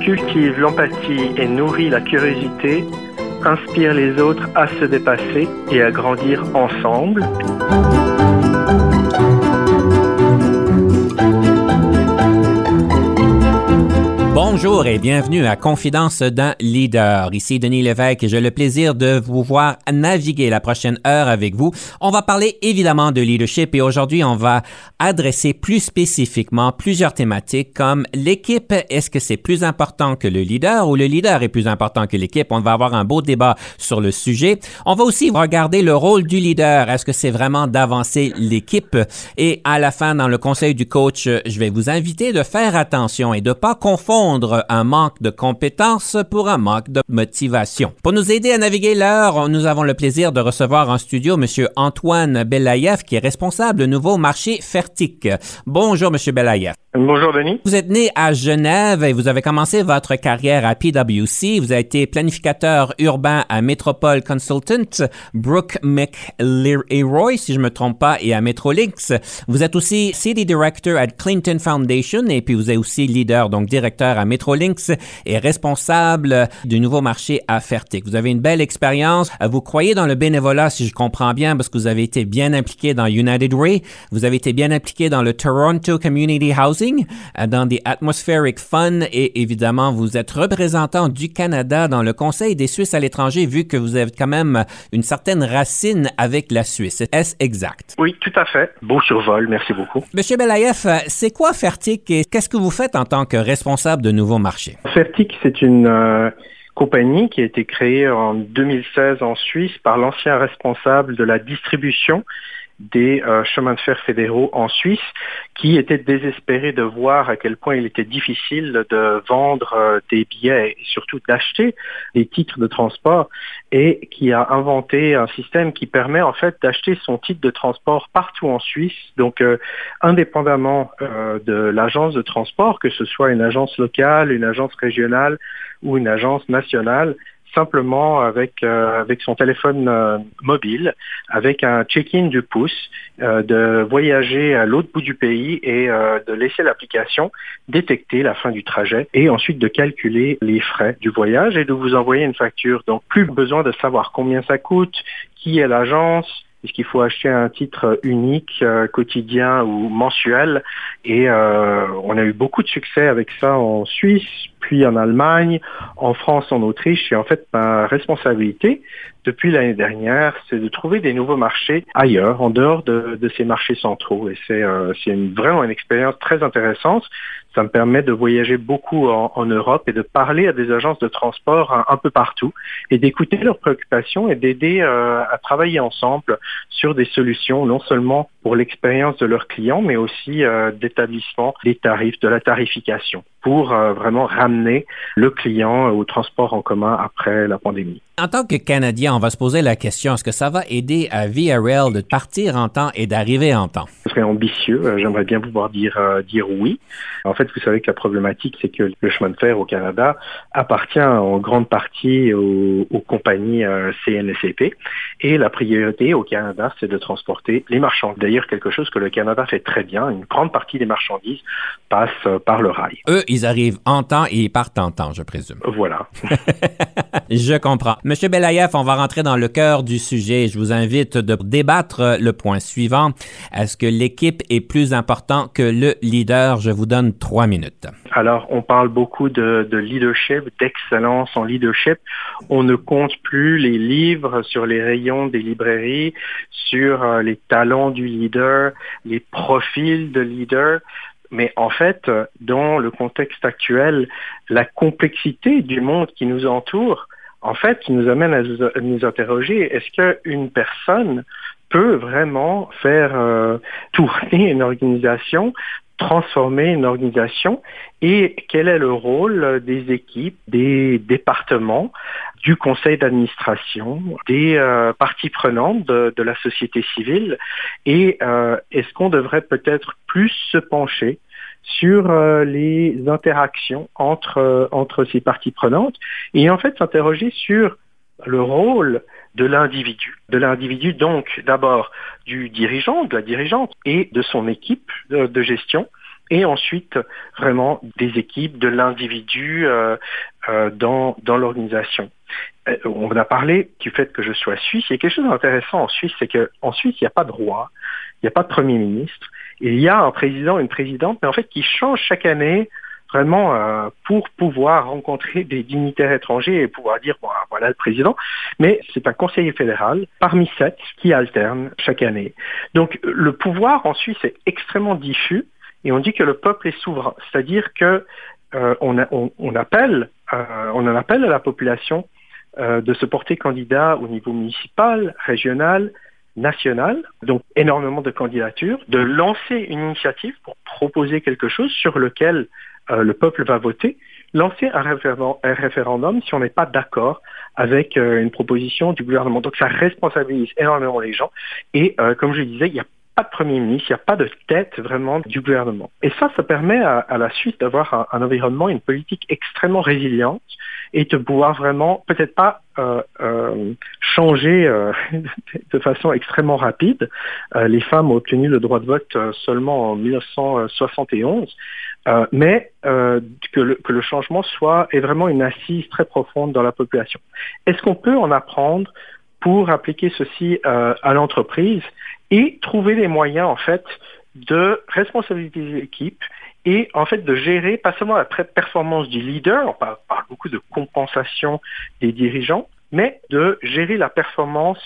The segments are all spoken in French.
cultive l'empathie et nourrit la curiosité, inspire les autres à se dépasser et à grandir ensemble. Bonjour et bienvenue à Confidence d'un leader. Ici Denis Lévesque et j'ai le plaisir de vous voir naviguer la prochaine heure avec vous. On va parler évidemment de leadership et aujourd'hui on va adresser plus spécifiquement plusieurs thématiques comme l'équipe. Est-ce que c'est plus important que le leader ou le leader est plus important que l'équipe? On va avoir un beau débat sur le sujet. On va aussi regarder le rôle du leader. Est-ce que c'est vraiment d'avancer l'équipe? Et à la fin, dans le conseil du coach, je vais vous inviter de faire attention et de pas confondre un manque de compétences pour un manque de motivation. Pour nous aider à naviguer l'heure, nous avons le plaisir de recevoir en studio M. Antoine Belaïev, qui est responsable du nouveau marché Fertic. Bonjour, M. Belaïev. Bonjour Denis. Vous êtes né à Genève et vous avez commencé votre carrière à PwC. Vous avez été planificateur urbain à Metropole Consultant, Brooke McElroy, si je me trompe pas, et à Metrolinx. Vous êtes aussi City Director à Clinton Foundation et puis vous êtes aussi leader, donc directeur à Metrolinx et responsable du nouveau marché à Fertic. Vous avez une belle expérience. Vous croyez dans le bénévolat, si je comprends bien, parce que vous avez été bien impliqué dans United Way. Vous avez été bien impliqué dans le Toronto Community House euh, dans des Atmospheric Fun et évidemment, vous êtes représentant du Canada dans le Conseil des Suisses à l'étranger, vu que vous avez quand même une certaine racine avec la Suisse. Est-ce exact? Oui, tout à fait. Beau survol, merci beaucoup. Monsieur Belaïef, c'est quoi Fertic et qu'est-ce que vous faites en tant que responsable de nouveaux marchés? C'est une euh, compagnie qui a été créée en 2016 en Suisse par l'ancien responsable de la distribution des euh, chemins de fer fédéraux en Suisse qui étaient désespérés de voir à quel point il était difficile de vendre euh, des billets et surtout d'acheter des titres de transport et qui a inventé un système qui permet en fait d'acheter son titre de transport partout en Suisse, donc euh, indépendamment de l'agence de transport, que ce soit une agence locale, une agence régionale ou une agence nationale, simplement avec euh, avec son téléphone euh, mobile, avec un check-in du pouce, euh, de voyager à l'autre bout du pays et de laisser l'application détecter la fin du trajet et ensuite de calculer les frais du voyage et de vous envoyer une facture. Donc plus besoin de savoir combien ça coûte, qui est l'agence, est-ce qu'il faut acheter un titre unique, quotidien ou mensuel Et on a eu beaucoup de succès avec ça en Suisse, puis en Allemagne, en France, en Autriche. Et en fait, ma responsabilité depuis l'année dernière, c'est de trouver des nouveaux marchés ailleurs, en dehors de, ces marchés centraux. Et c'est vraiment une expérience très intéressante. Ça me permet de voyager beaucoup en, Europe et de parler à des agences de transport un, peu partout et d'écouter leurs préoccupations et d'aider euh, à travailler ensemble sur des solutions, non seulement pour l'expérience de leurs clients, mais aussi euh, d'établissement des tarifs, de la tarification, pour euh, vraiment ramener le client au transport en commun après la pandémie. En tant que Canadien, on va se poser la question, est-ce que ça va aider à VRL de partir en temps et d'arriver en temps? Serait ambitieux. Euh, j'aimerais bien pouvoir dire, euh, dire oui. En fait, vous savez que la problématique, c'est que le chemin de fer au Canada appartient en grande partie aux, compagnies euh, CNSCP. Et la priorité au Canada, c'est de transporter les marchandises. D'ailleurs, quelque chose que le Canada fait très bien. Une grande partie des marchandises passe par le rail. Eux, ils arrivent en temps et ils partent en temps, je présume. Voilà. je comprends. Monsieur Belaïef, on va rentrer dans le cœur du sujet. Je vous invite de débattre le point suivant. Est-ce que l'équipe est plus important que le leader? Je vous donne trois minutes. Alors, on parle beaucoup de, leadership, d'excellence en leadership. On ne compte plus les livres sur les rayons des librairies, sur euh, les talents du leader, les profils de leader. Mais en fait, dans le contexte actuel, la complexité du monde qui nous entoure en fait, nous amène à nous interroger, est-ce qu'une personne peut vraiment faire euh, tourner une organisation transformer une organisation et quel est le rôle des équipes, des départements, du conseil d'administration, des euh, parties prenantes de, la société civile et euh, est-ce qu'on devrait peut-être plus se pencher sur euh, les interactions entre, entre ces parties prenantes et en fait s'interroger sur le rôle de l'individu. De l'individu, donc d'abord du dirigeant, de la dirigeante et de son équipe de, gestion, et ensuite vraiment des équipes, de l'individu euh, euh, dans, dans l'organisation. Euh, on a parlé du fait que je sois suisse. Il y a quelque chose d'intéressant en Suisse, c'est qu'en Suisse, il n'y a pas de roi, il n'y a pas de premier ministre. Il y a un président, une présidente, mais en fait qui change chaque année vraiment euh, pour pouvoir rencontrer des dignitaires étrangers et pouvoir dire, bon, voilà le président. Mais c'est un conseiller fédéral parmi sept qui alterne chaque année. Donc le pouvoir en Suisse est extrêmement diffus et on dit que le peuple est souverain. C'est-à-dire que euh, on, appelle, euh, on en appelle à la population de se porter candidat au niveau municipal, régional, national, donc énormément de candidatures, de lancer une initiative pour proposer quelque chose sur lequel euh, le peuple va voter, lancer un, référendum si on n'est pas d'accord avec euh, une proposition du gouvernement. Donc ça responsabilise énormément les gens. Et euh, comme je disais, il n'y a pas de Premier ministre, il n'y a pas de tête vraiment du gouvernement. Et ça, ça permet à, la Suisse d'avoir un, environnement, une politique extrêmement résiliente et de pouvoir vraiment, peut-être pas changer de façon extrêmement rapide. les femmes ont obtenu le droit de vote seulement en 1971. Euh, mais euh, que, le, changement soit est vraiment une assise très profonde dans la population. Est-ce qu'on peut en apprendre pour appliquer ceci euh, à l'entreprise et trouver les moyens en fait de responsabiliser l'équipe et en fait de gérer pas seulement la performance du leader, on parle beaucoup de compensation des dirigeants, mais de gérer la performance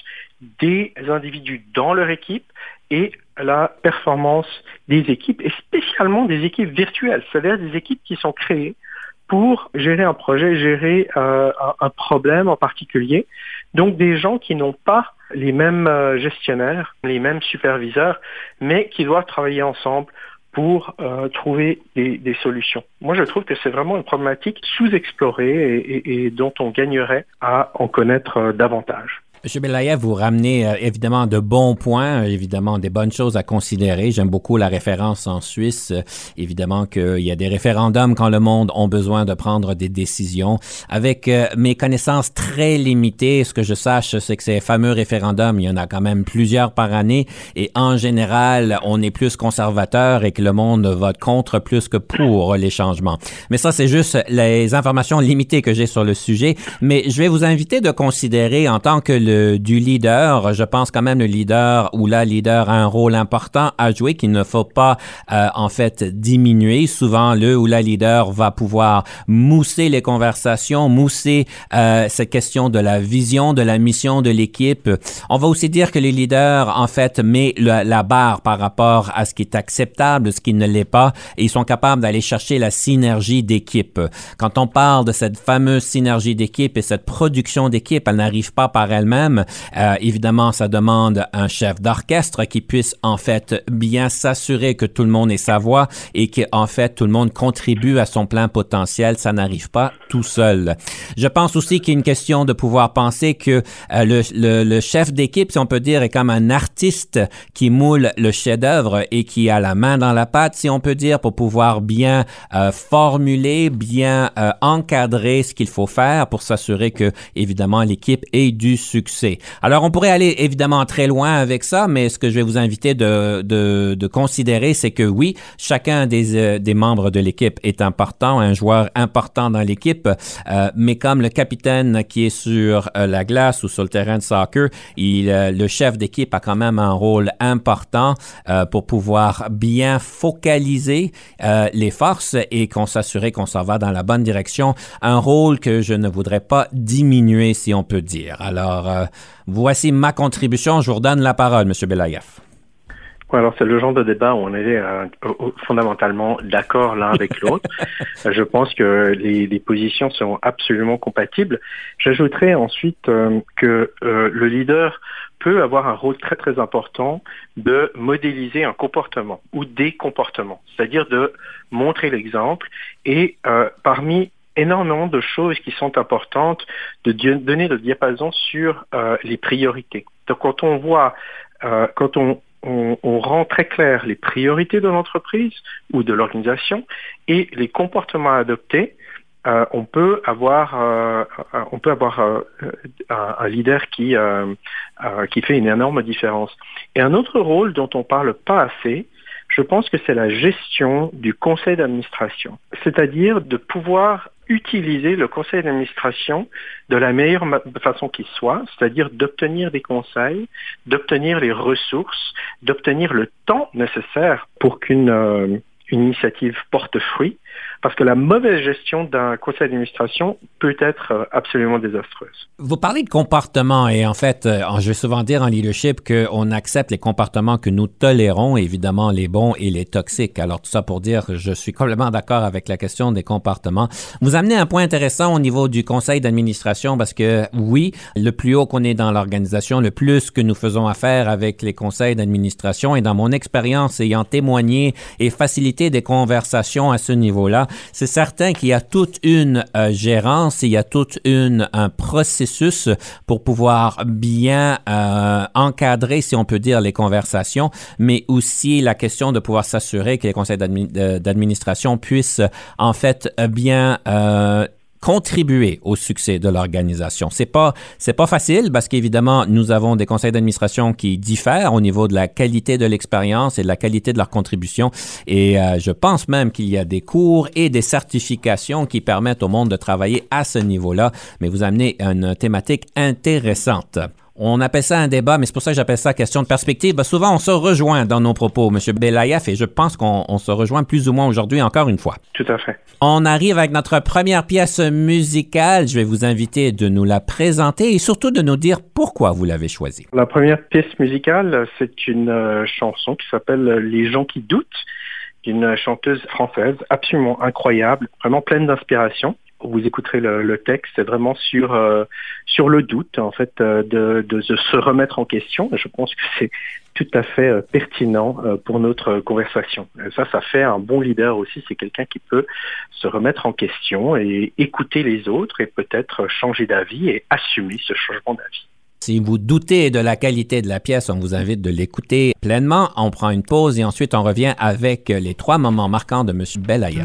des individus dans leur équipe et la performance des équipes, et spécialement des équipes virtuelles, c'est-à-dire des équipes qui sont créées pour gérer un projet, gérer euh, un, problème en particulier. Donc des gens qui n'ont pas les mêmes euh, gestionnaires, les mêmes superviseurs, mais qui doivent travailler ensemble pour euh, trouver des, solutions. Moi, je trouve que c'est vraiment une problématique sous-explorée et, dont on gagnerait à en connaître davantage. M. Belayev, vous ramenez euh, évidemment de bons points, euh, évidemment des bonnes choses à considérer. J'aime beaucoup la référence en Suisse. Euh, évidemment qu'il y a des référendums quand le monde a besoin de prendre des décisions. Avec mes connaissances très limitées, ce que je sache, c'est que ces fameux référendums, il y en a quand même plusieurs par année. Et en général, on est plus conservateur et que le monde vote contre plus que pour les changements. Mais ça, c'est juste les informations limitées que j'ai sur le sujet. Mais je vais vous inviter de considérer en tant que le du leader, je pense quand même le leader ou la leader a un rôle important à jouer qu'il ne faut pas euh, en fait diminuer. Souvent, le ou la leader va pouvoir mousser les conversations, mousser euh, cette question de la vision, de la mission de l'équipe. On va aussi dire que les leaders en fait met la barre par rapport à ce qui est acceptable, ce qui ne l'est pas, et ils sont capables d'aller chercher la synergie d'équipe. Quand on parle de cette fameuse synergie d'équipe et cette production d'équipe, elle n'arrive pas par elle-même euh, évidemment, ça demande un chef d'orchestre qui puisse en fait bien s'assurer que tout le monde ait sa voix et que en fait tout le monde contribue à son plein potentiel. Ça n'arrive pas tout seul. Je pense aussi qu'il y a une question de pouvoir penser que euh, le, chef d'équipe, si on peut dire, est comme un artiste qui moule le chef-d'œuvre et qui a la main dans la pâte, si on peut dire, pour pouvoir bien euh, formuler, bien encadrer ce qu'il faut faire pour s'assurer que évidemment l'équipe ait du succès alors, on pourrait aller évidemment très loin avec ça, mais ce que je vais vous inviter de, de, considérer, c'est que oui, chacun des, euh, des membres de l'équipe est important, un joueur important dans l'équipe, euh, mais comme le capitaine qui est sur euh, la glace ou sur le terrain de soccer, le chef d'équipe a quand même un rôle important pour pouvoir bien focaliser les forces et qu'on s'assurer qu'on s'en va dans la bonne direction. Un rôle que je ne voudrais pas diminuer, si on peut dire. Alors, voici ma contribution. Je vous redonne la parole, M. Belayev. alors c'est le genre de débat où on est euh, fondamentalement d'accord l'un avec l'autre. Je pense que les, les, positions sont absolument compatibles. J'ajouterais ensuite euh, que euh, le leader peut avoir un rôle très très important de modéliser un comportement ou des comportements, c'est-à-dire de montrer l'exemple et parmi énormément de choses qui sont importantes, de donner le diapason sur les priorités. Donc quand on voit, quand on on, rend très clair les priorités de l'entreprise ou de l'organisation et les comportements à adopter. Euh, on peut avoir, euh, on peut avoir euh, un, leader qui qui fait une énorme différence. Et un autre rôle dont on parle pas assez, je pense que c'est la gestion du conseil d'administration, c'est-à-dire de pouvoir utiliser le conseil d'administration de la meilleure façon qui soit, c'est-à-dire d'obtenir des conseils, d'obtenir les ressources, d'obtenir le temps nécessaire pour qu'une euh, initiative porte fruit parce que la mauvaise gestion d'un conseil d'administration peut être euh, absolument désastreuse. Vous parlez de comportement et en fait, euh, je vais souvent dire en leadership qu'on accepte les comportements que nous tolérons, évidemment les bons et les toxiques. Alors tout ça pour dire, je suis complètement d'accord avec la question des comportements. Vous amenez un point intéressant au niveau du conseil d'administration parce que oui, le plus haut qu'on est dans l'organisation, le plus que nous faisons affaire avec les conseils d'administration et dans mon expérience ayant témoigné et facilité des conversations à ce niveau-là, c'est certain qu'il y a toute une euh, gérance, il y a toute une un processus pour pouvoir bien euh, encadrer, si on peut dire, les conversations, mais aussi la question de pouvoir s'assurer que les conseils d'administration puissent en fait bien euh, contribuer au succès de l'organisation. C'est pas c'est pas facile parce qu'évidemment nous avons des conseils d'administration qui diffèrent au niveau de la qualité de l'expérience et de la qualité de leur contribution et euh, je pense même qu'il y a des cours et des certifications qui permettent au monde de travailler à ce niveau-là, mais vous amenez une thématique intéressante. On appelle ça un débat, mais c'est pour ça que j'appelle ça question de perspective. Ben, souvent, on se rejoint dans nos propos, M. Belaïef, et je pense qu'on se rejoint plus ou moins aujourd'hui encore une fois. Tout à fait. On arrive avec notre première pièce musicale. Je vais vous inviter de nous la présenter et surtout de nous dire pourquoi vous l'avez choisie. La première pièce musicale, c'est une euh, chanson qui s'appelle Les gens qui doutent d'une chanteuse française absolument incroyable, vraiment pleine d'inspiration vous écouterez le, texte, c'est vraiment sur euh, sur le doute en fait euh, de, de, se remettre en question. Je pense que c'est tout à fait euh, pertinent pour notre conversation. ça, ça fait un bon leader aussi. C'est quelqu'un qui peut se remettre en question et écouter les autres et peut-être changer d'avis et assumer ce changement d'avis. Si vous doutez de la qualité de la pièce, on vous invite de l'écouter pleinement. On prend une pause et ensuite on revient avec les trois moments marquants de M. Belaya.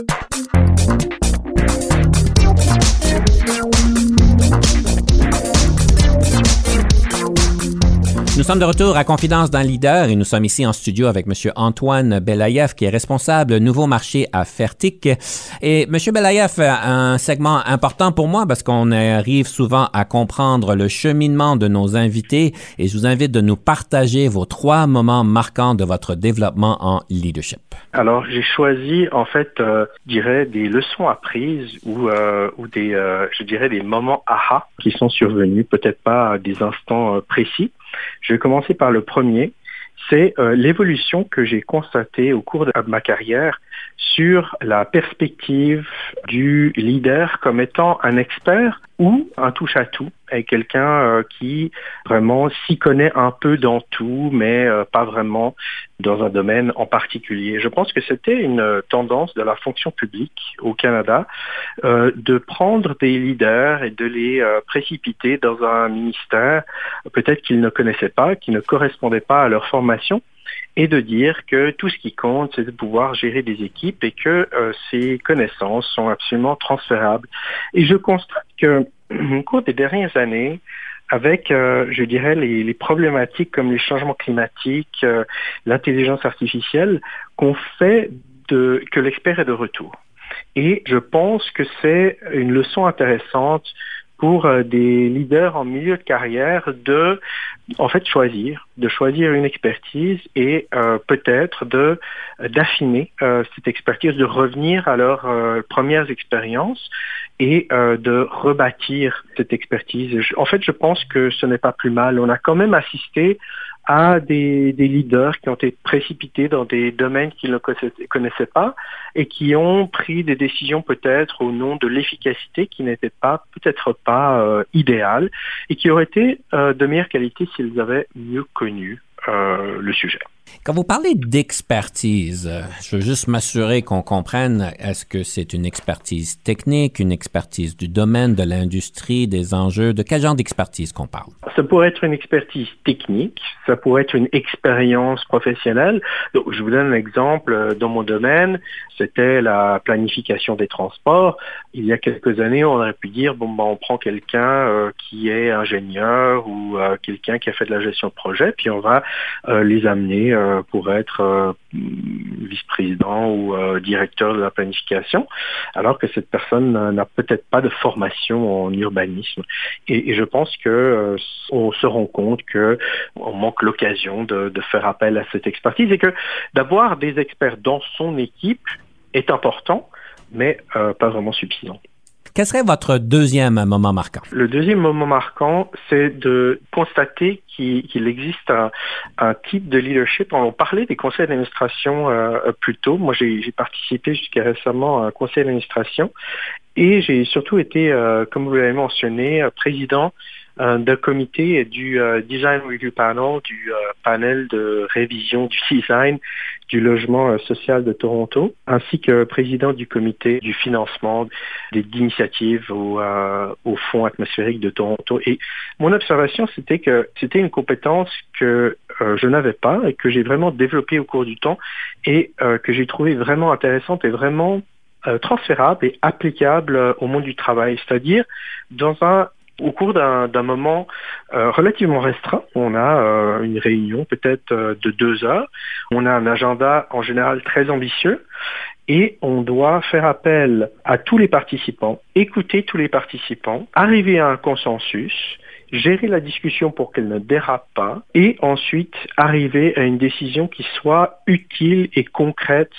Nous sommes de retour à Confidence d'un leader et nous sommes ici en studio avec M. Antoine Belaïev qui est responsable nouveau marché à Fertic. Et M. Belaïev, un segment important pour moi parce qu'on arrive souvent à comprendre le cheminement de nos invités et je vous invite de nous partager vos trois moments marquants de votre développement en leadership. Alors j'ai choisi en fait, euh, je dirais des leçons apprises ou, euh, ou des, euh, je dirais des moments aha qui sont survenus, peut-être pas des instants précis je vais commencer par le premier. C'est euh, l'évolution que j'ai constatée au cours de ma carrière sur la perspective du leader comme étant un expert ou un touche-à-tout est quelqu'un euh, qui vraiment s'y connaît un peu dans tout, mais euh, pas vraiment dans un domaine en particulier. Je pense que c'était une tendance de la fonction publique au Canada euh, de prendre des leaders et de les précipiter dans un ministère peut-être qu'ils ne connaissaient pas, qui ne correspondait pas à leur formation et de dire que tout ce qui compte, c'est de pouvoir gérer des équipes et que euh, ces connaissances sont absolument transférables. Et je constate que au cours des dernières années, avec, euh, je dirais, les, problématiques comme les changements climatiques, euh, l'intelligence artificielle, qu'on fait de, que l'expert est de retour. Et je pense que c'est une leçon intéressante pour euh, des leaders en milieu de carrière de en fait choisir, de choisir une expertise et euh, peut-être de d'affiner euh, cette expertise, de revenir à leurs premières expériences et de rebâtir cette expertise. En fait, je pense que ce n'est pas plus mal. On a quand même assisté à des, leaders qui ont été précipités dans des domaines qu'ils ne connaissaient pas et qui ont pris des décisions peut-être au nom de l'efficacité qui n'était pas peut-être pas euh, idéale et qui auraient été euh, de meilleure qualité s'ils avaient mieux connu euh, le sujet. Quand vous parlez d'expertise, euh, je veux juste m'assurer qu'on comprenne, est-ce que c'est une expertise technique, une expertise du domaine, de l'industrie, des enjeux, de quel genre d'expertise qu'on parle? Ça pourrait être une expertise technique, ça pourrait être une expérience professionnelle. Je vous donne un exemple euh, dans mon domaine, c'était la planification des transports. Il y a quelques années, on aurait pu dire, bon, ben, on prend quelqu'un qui est ingénieur ou quelqu'un qui a fait de la gestion de projet, puis on va les amener euh, pour être euh, vice-président ou euh, directeur de la planification, alors que cette personne n'a peut-être pas de formation en urbanisme. Et, je pense que on se rend compte que on manque l'occasion de, de faire appel à cette expertise et que d'avoir des experts dans son équipe est important, mais pas vraiment suffisant. Quel serait votre deuxième moment marquant? Le deuxième moment marquant, c'est de constater qu'il existe un, type de leadership. On parlait des conseils d'administration euh, plus tôt. Moi, j'ai participé jusqu'à récemment à un conseil d'administration et j'ai surtout été, euh, comme vous l'avez mentionné, président euh, d'un comité du euh, Design Review Panel, du euh, panel de révision du design du logement social de Toronto, ainsi que président du comité du financement des initiatives au, au Fonds atmosphérique de Toronto. Et mon observation, c'était que c'était une compétence que je n'avais pas et que j'ai vraiment développée au cours du temps et que j'ai trouvé vraiment intéressante et vraiment transférable et applicable au monde du travail. C'est-à-dire dans un au cours d'un moment euh, relativement restreint. On a euh, une réunion peut-être euh, de deux heures. On a un agenda en général très ambitieux et on doit faire appel à tous les participants, écouter tous les participants, arriver à un consensus, gérer la discussion pour qu'elle ne dérape pas et ensuite arriver à une décision qui soit utile et concrète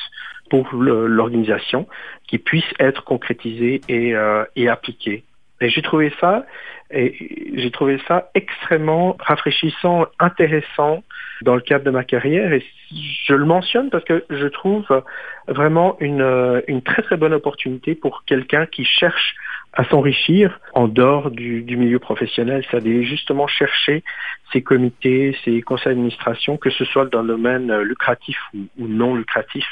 pour l'organisation, qui puisse être concrétisée et, et appliquée. J'ai trouvé ça, et j'ai trouvé ça extrêmement rafraîchissant, intéressant dans le cadre de ma carrière. Et je le mentionne parce que je trouve vraiment une, une très très bonne opportunité pour quelqu'un qui cherche à s'enrichir en dehors du, du, milieu professionnel, c'est-à-dire justement chercher ces comités, ces conseils d'administration, que ce soit dans le domaine lucratif ou non lucratif,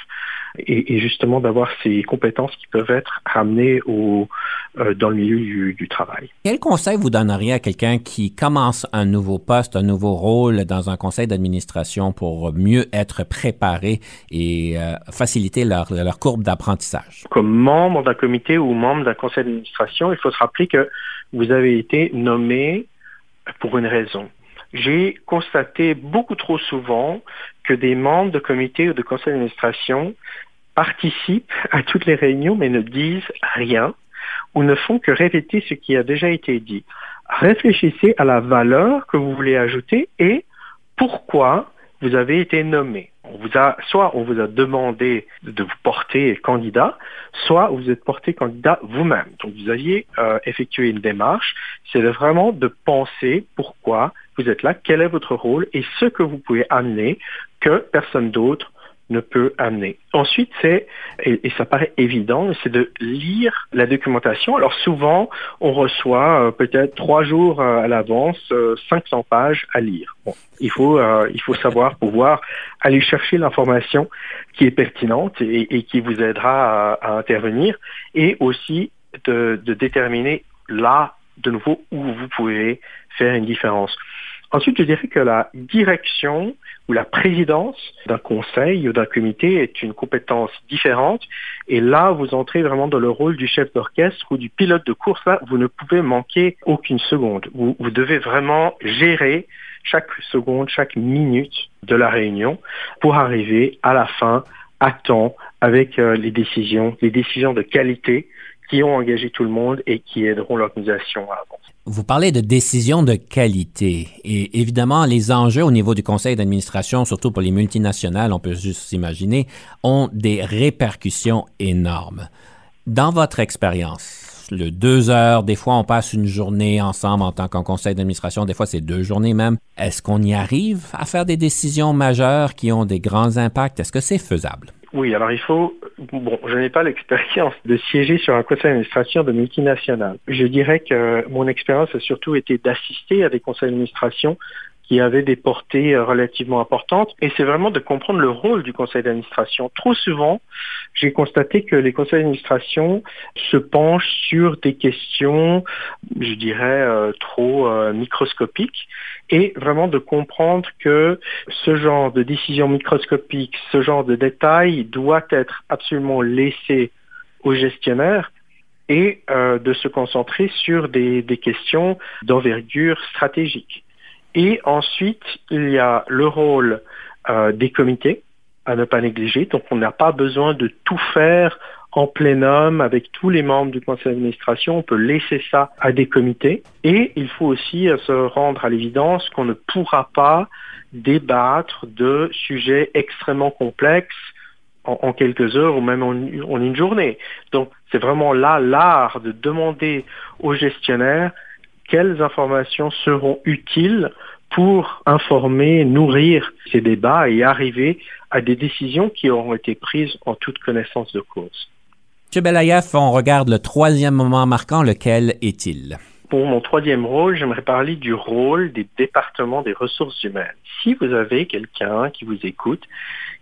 et, et justement d'avoir ces compétences qui peuvent être ramenées au, euh, dans le milieu du, du, travail. Quel conseil vous donneriez à quelqu'un qui commence un nouveau poste, un nouveau rôle dans un conseil d'administration pour mieux être préparé et euh, faciliter leur, leur courbe d'apprentissage? Comme membre d'un comité ou membre d'un conseil d'administration, il faut se rappeler que vous avez été nommé pour une raison. J'ai constaté beaucoup trop souvent que des membres de comité ou de conseil d'administration participent à toutes les réunions mais ne disent rien ou ne font que répéter ce qui a déjà été dit. Réfléchissez à la valeur que vous voulez ajouter et pourquoi vous avez été nommé. Soit on vous a demandé de vous porter candidat, soit vous êtes porté candidat vous-même. Donc vous aviez euh, effectué une démarche, c'est vraiment de penser pourquoi vous êtes là, quel est votre rôle et ce que vous pouvez amener que personne d'autre ne peut amener. Ensuite, c'est, et, ça paraît évident, c'est de lire la documentation. Alors souvent, on reçoit euh, peut-être trois jours euh, à l'avance 500 euh, pages à lire. Il faut, il faut savoir pouvoir aller chercher l'information qui est pertinente et, qui vous aidera à, intervenir et aussi de déterminer là, de nouveau, où vous pouvez faire une différence. Ensuite, je dirais que la direction ou la présidence d'un conseil ou d'un comité est une compétence différente. Et là, vous entrez vraiment dans le rôle du chef d'orchestre ou du pilote de course. Là, vous ne pouvez manquer aucune seconde. Vous, devez vraiment gérer chaque seconde, chaque minute de la réunion pour arriver à la fin à temps avec euh, les décisions, les décisions de qualité qui ont engagé tout le monde et qui aideront l'organisation à avancer. Vous parlez de décisions de qualité et évidemment les enjeux au niveau du conseil d'administration, surtout pour les multinationales, on peut juste s'imaginer, ont des répercussions énormes. Dans votre expérience, le deux heures, des fois on passe une journée ensemble en tant qu'un conseil d'administration, des fois c'est deux journées même. Est-ce qu'on y arrive à faire des décisions majeures qui ont des grands impacts? Est-ce que c'est faisable? Oui, alors il faut, bon, je n'ai pas l'expérience de siéger sur un conseil d'administration de multinationales. Je dirais que mon expérience a surtout été d'assister à des conseils d'administration qui avaient des portées euh, relativement importantes. Et c'est vraiment de comprendre le rôle du conseil d'administration. Trop souvent, j'ai constaté que les conseils d'administration se penchent sur des questions, je dirais, euh, trop euh, microscopiques et vraiment de comprendre que ce genre de décision microscopique, ce genre de détails doit être absolument laissé aux gestionnaires et de se concentrer sur des questions d'envergure stratégique. Et ensuite, il y a le rôle euh, des comités à ne pas négliger. Donc, on n'a pas besoin de tout faire en plénum avec tous les membres du conseil d'administration. On peut laisser ça à des comités. Et il faut aussi euh, se rendre à l'évidence qu'on ne pourra pas débattre de sujets extrêmement complexes en, quelques heures ou même en, en une journée. Donc, c'est vraiment là l'art de demander aux gestionnaires quelles informations seront utiles pour informer, nourrir ces débats et arriver à des décisions qui auront été prises en toute connaissance de cause. M. Belayev, on regarde le troisième moment marquant, lequel est-il? Pour mon troisième rôle, j'aimerais parler du rôle des départements des ressources humaines. Si vous avez quelqu'un qui vous écoute,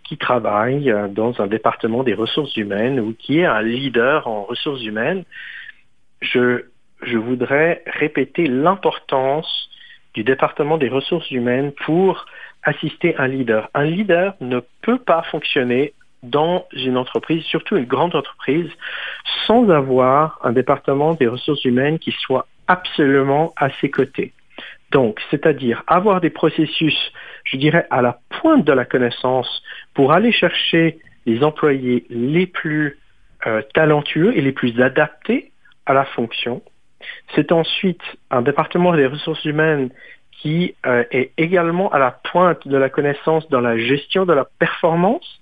qui travaille euh, dans un département des ressources humaines ou qui est un leader en ressources humaines, je je voudrais répéter l'importance du département des ressources humaines pour assister un leader. Un leader ne peut pas fonctionner dans une entreprise, surtout une grande entreprise, sans avoir un département des ressources humaines qui soit absolument à ses côtés. Donc, c'est-à-dire avoir des processus, je dirais, à la pointe de la connaissance pour aller chercher les employés les plus euh, talentueux et les plus adaptés à la fonction, c'est ensuite un département des ressources humaines qui euh, est également à la pointe de la connaissance dans la gestion de la performance,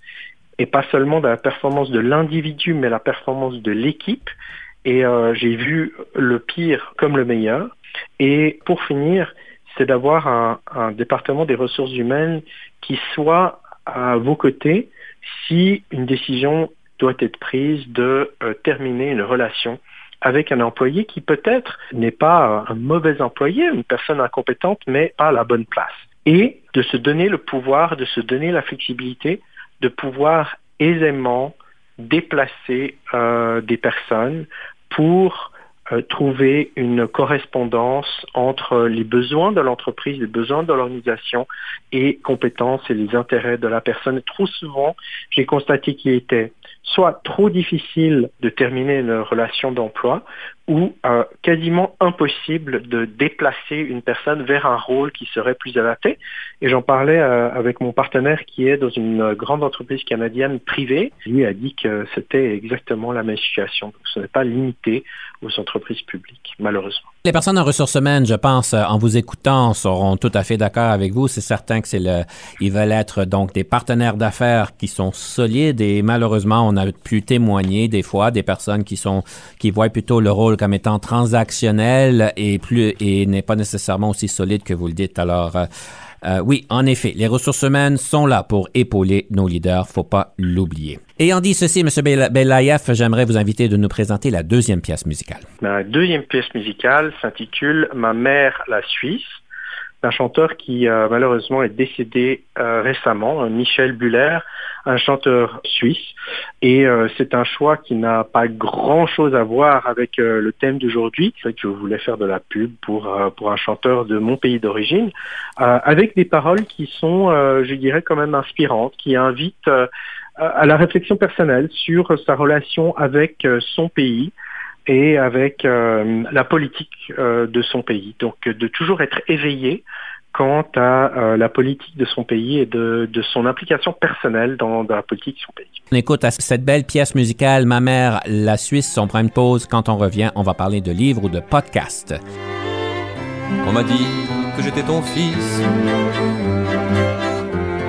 et pas seulement de la performance de l'individu, mais la performance de l'équipe. Et euh, j'ai vu le pire comme le meilleur. Et pour finir, c'est d'avoir un, département des ressources humaines qui soit à vos côtés si une décision doit être prise de euh, terminer une relation avec un employé qui peut-être n'est pas un mauvais employé, une personne incompétente, mais pas à la bonne place. Et de se donner le pouvoir, de se donner la flexibilité, de pouvoir aisément déplacer euh, des personnes pour euh, trouver une correspondance entre les besoins de l'entreprise, les besoins de l'organisation et compétences et les intérêts de la personne. Trop souvent, j'ai constaté qu'il était soit trop difficile de terminer une relation d'emploi ou euh, quasiment impossible de déplacer une personne vers un rôle qui serait plus adapté. Et j'en parlais euh, avec mon partenaire qui est dans une grande entreprise canadienne privée. Lui a dit que c'était exactement la même situation. ce n'est pas limité aux entreprises publiques, malheureusement. Les personnes en ressources humaines, je pense, euh, en vous écoutant, seront tout à fait d'accord avec vous. C'est certain que c'est le, ils veulent être donc des partenaires d'affaires qui sont solides et malheureusement, on a pu témoigner des fois des personnes qui sont, qui voient plutôt le rôle comme étant transactionnel et plus, et n'est pas nécessairement aussi solide que vous le dites. Alors, euh, euh, oui, en effet, les ressources humaines sont là pour épauler nos leaders, faut pas l'oublier. Ayant dit ceci, M. Belayev, j'aimerais vous inviter de nous présenter la deuxième pièce musicale. La deuxième pièce musicale s'intitule Ma mère la Suisse. D'un chanteur qui malheureusement est décédé récemment, Michel Buller, un chanteur suisse. Et c'est un choix qui n'a pas grand-chose à voir avec le thème d'aujourd'hui. C'est que je voulais faire de la pub pour, pour un chanteur de mon pays d'origine, avec des paroles qui sont, je dirais, quand même inspirantes, qui invitent à la réflexion personnelle sur sa relation avec euh, son pays et avec euh, la politique euh, de son pays. Donc de toujours être éveillé quant à la politique de son pays et de, son implication personnelle dans, dans, la politique de son pays. On écoute à cette belle pièce musicale, Ma mère, la Suisse, on prend une pause. Quand on revient, on va parler de livres ou de podcasts. On m'a dit que j'étais ton fils,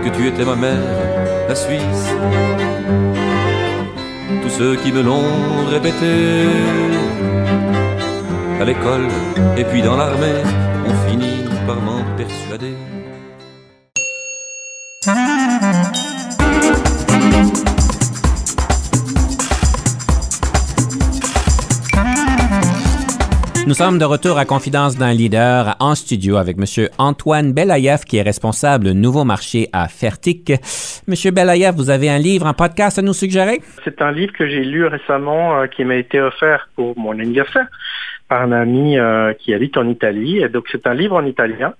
que tu étais ma mère la Suisse. Tous ceux qui me l'ont répété à l'école et puis dans l'armée ont fini par m'en persuader. Nous sommes de retour à Confidence d'un leader en studio avec M. Antoine Belayev, qui est responsable nouveau marché à Fertic. M. Belayev, vous avez un livre, un podcast à nous suggérer? C'est un livre que j'ai lu récemment euh, qui m'a été offert pour mon anniversaire par un ami euh, qui habite en Italie. Donc c'est un livre en italien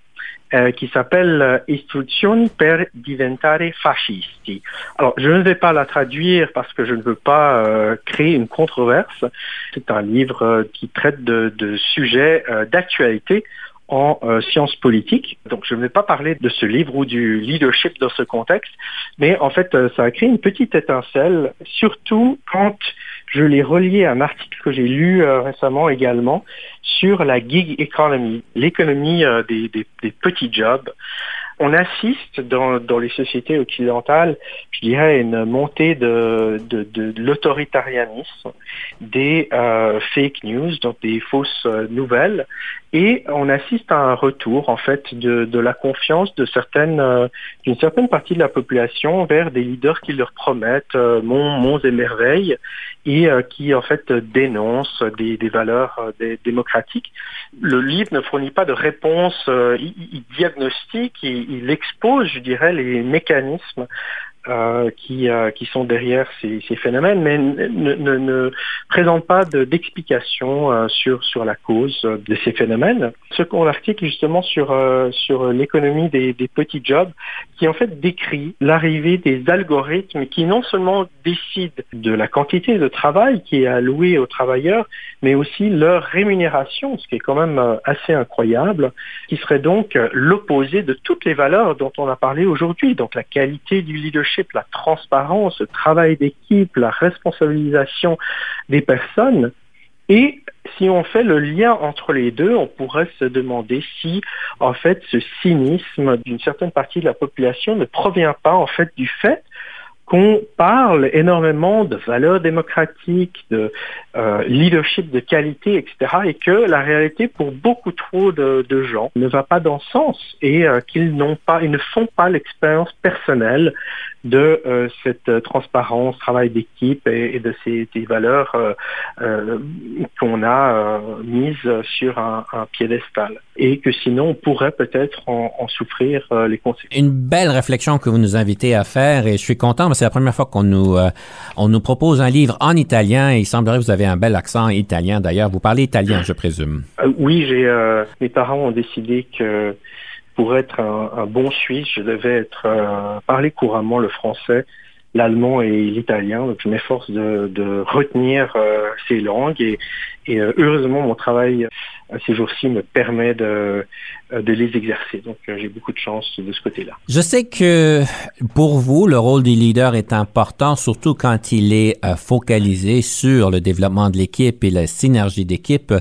euh, qui s'appelle euh, Istruzioni per diventare fascisti. Alors, je ne vais pas la traduire parce que je ne veux pas euh, créer une controverse. C'est un livre qui traite de, de sujets d'actualité en sciences politiques. Donc je ne vais pas parler de ce livre ou du leadership dans ce contexte, mais en fait ça a créé une petite étincelle, surtout quand je l'ai relié à un article que j'ai lu euh, récemment également sur la gig economy, l'économie euh, des, petits jobs. On assiste dans, les sociétés occidentales, je dirais, à une montée de, l'autoritarianisme, des euh, fake news, donc des fausses nouvelles, et on assiste à un retour en fait de, la confiance de certaines d'une certaine partie de la population vers des leaders qui leur promettent monts, monts et merveilles et euh, qui en fait dénonce des, valeurs euh, démocratiques. Le livre ne fournit pas de réponse, euh, il, diagnostique, il, expose, je dirais, les mécanismes euh, qui, euh, qui sont derrière ces, ces phénomènes, mais ne, ne, ne présentent pas d'explication euh, sur, sur la cause de ces phénomènes. Ce qu'on article justement sur, sur l'économie des, des, petits jobs, qui en fait décrit l'arrivée des algorithmes qui non seulement décident de la quantité de travail qui est allouée aux travailleurs, mais aussi leur rémunération, ce qui est quand même assez incroyable, qui serait donc l'opposé de toutes les valeurs dont on a parlé aujourd'hui, donc la qualité du leadership la transparence, le travail d'équipe, la responsabilisation des personnes. Et si on fait le lien entre les deux, on pourrait se demander si, en fait, ce cynisme d'une certaine partie de la population ne provient pas, en fait, du fait qu'on parle énormément de valeurs démocratiques, de euh, leadership de qualité, etc., et que la réalité pour beaucoup trop de, gens ne va pas dans ce sens et euh, qu'ils n'ont pas, ils ne font pas l'expérience personnelle de euh, cette transparence, travail d'équipe et, de ces, valeurs qu'on a mises sur un, piédestal et que sinon on pourrait peut-être en, en, souffrir les conséquences. Une belle réflexion que vous nous invitez à faire et je suis content c'est la première fois qu'on nous, euh, on nous propose un livre en italien et il semblerait que vous avez un bel accent italien d'ailleurs. Vous parlez italien, je présume. Euh, oui, j'ai, euh, mes parents ont décidé que pour être un, bon Suisse, je devais être parler couramment le français, l'allemand et l'italien. Donc je m'efforce de, retenir ces langues et, et heureusement mon travail ces jours-ci me permet de, euh, de les exercer. Donc, euh, j'ai beaucoup de chance de ce côté-là. Je sais que pour vous, le rôle du leader est important, surtout quand il est euh, focalisé sur le développement de l'équipe et la synergie d'équipe.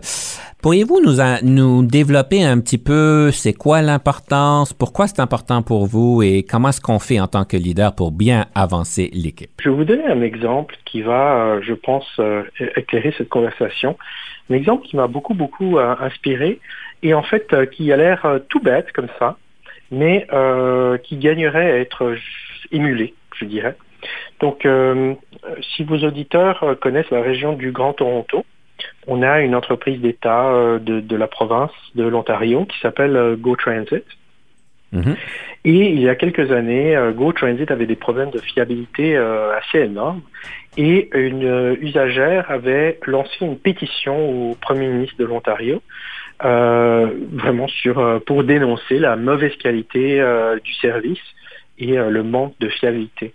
Pourriez-vous nous, nous développer un petit peu, c'est quoi l'importance, pourquoi c'est important pour vous et comment est-ce qu'on fait en tant que leader pour bien avancer l'équipe? Je vais vous donner un exemple qui va, je pense, éclairer cette conversation. Un exemple qui m'a beaucoup, beaucoup euh, inspiré et en fait euh, qui a l'air euh, tout bête comme ça, mais qui gagnerait à être émulé, je dirais. Donc, si vos auditeurs connaissent la région du Grand Toronto, on a une entreprise d'État de, la province de l'Ontario qui s'appelle euh, GoTransit. Mhm. Et il y a quelques années, euh, GoTransit avait des problèmes de fiabilité assez énormes. Et une usagère avait lancé une pétition au Premier ministre de l'Ontario, vraiment sur pour dénoncer la mauvaise qualité du service et le manque de fiabilité.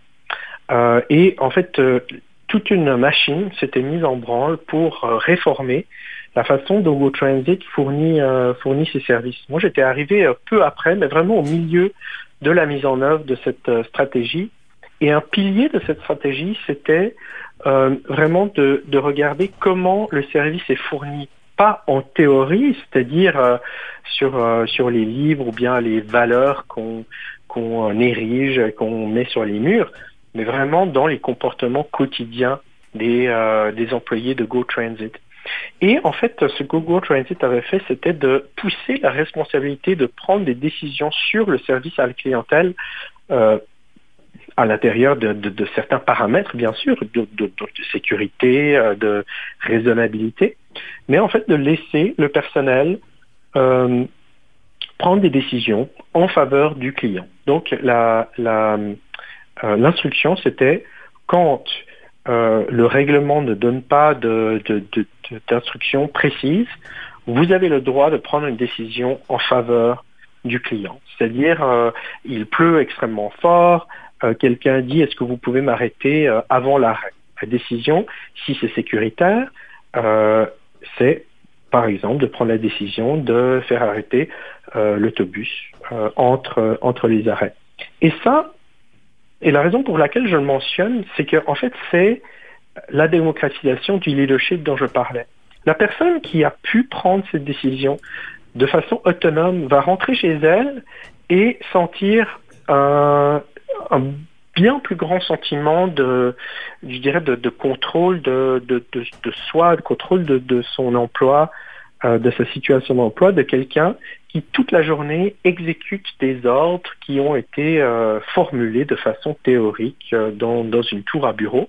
et en fait, toute une machine s'était mise en branle pour euh, réformer la façon dont GoTransit fournit, euh, fournit ses services. Moi, j'étais arrivé euh, peu après, mais vraiment au milieu de la mise en œuvre de cette stratégie. Et un pilier de cette stratégie, c'était vraiment de, regarder comment le service est fourni, pas en théorie, c'est-à-dire sur, sur les livres ou bien les valeurs qu'on érige, qu'on met sur les murs, mais vraiment dans les comportements quotidiens des, euh, des employés de GoTransit. Et en fait, ce que GoTransit avait fait, c'était de pousser la responsabilité de prendre des décisions sur le service à la clientèle euh, à l'intérieur de, certains paramètres, bien sûr, de, sécurité, euh, de raisonnabilité, mais en fait de laisser le personnel euh, prendre des décisions en faveur du client. Donc la, la, euh, l'instruction, c'était quand le règlement ne donne pas d'instruction de, précise, vous avez le droit de prendre une décision en faveur du client. C'est-à-dire, il pleut extrêmement fort, quelqu'un dit est-ce que vous pouvez m'arrêter avant l'arrêt La décision, si c'est sécuritaire, c'est par exemple de prendre la décision de faire arrêter l'autobus entre, entre les arrêts. Et ça, et la raison pour laquelle je le mentionne, c'est qu'en en fait, c'est la démocratisation du leadership dont je parlais. La personne qui a pu prendre cette décision de façon autonome va rentrer chez elle et sentir un, bien plus grand sentiment de, je dirais, de, contrôle de, de, soi, de contrôle de, son emploi, euh, de sa situation d'emploi, de quelqu'un qui toute la journée exécute des ordres qui ont été euh, formulés de façon théorique euh, dans, dans, une tour à bureau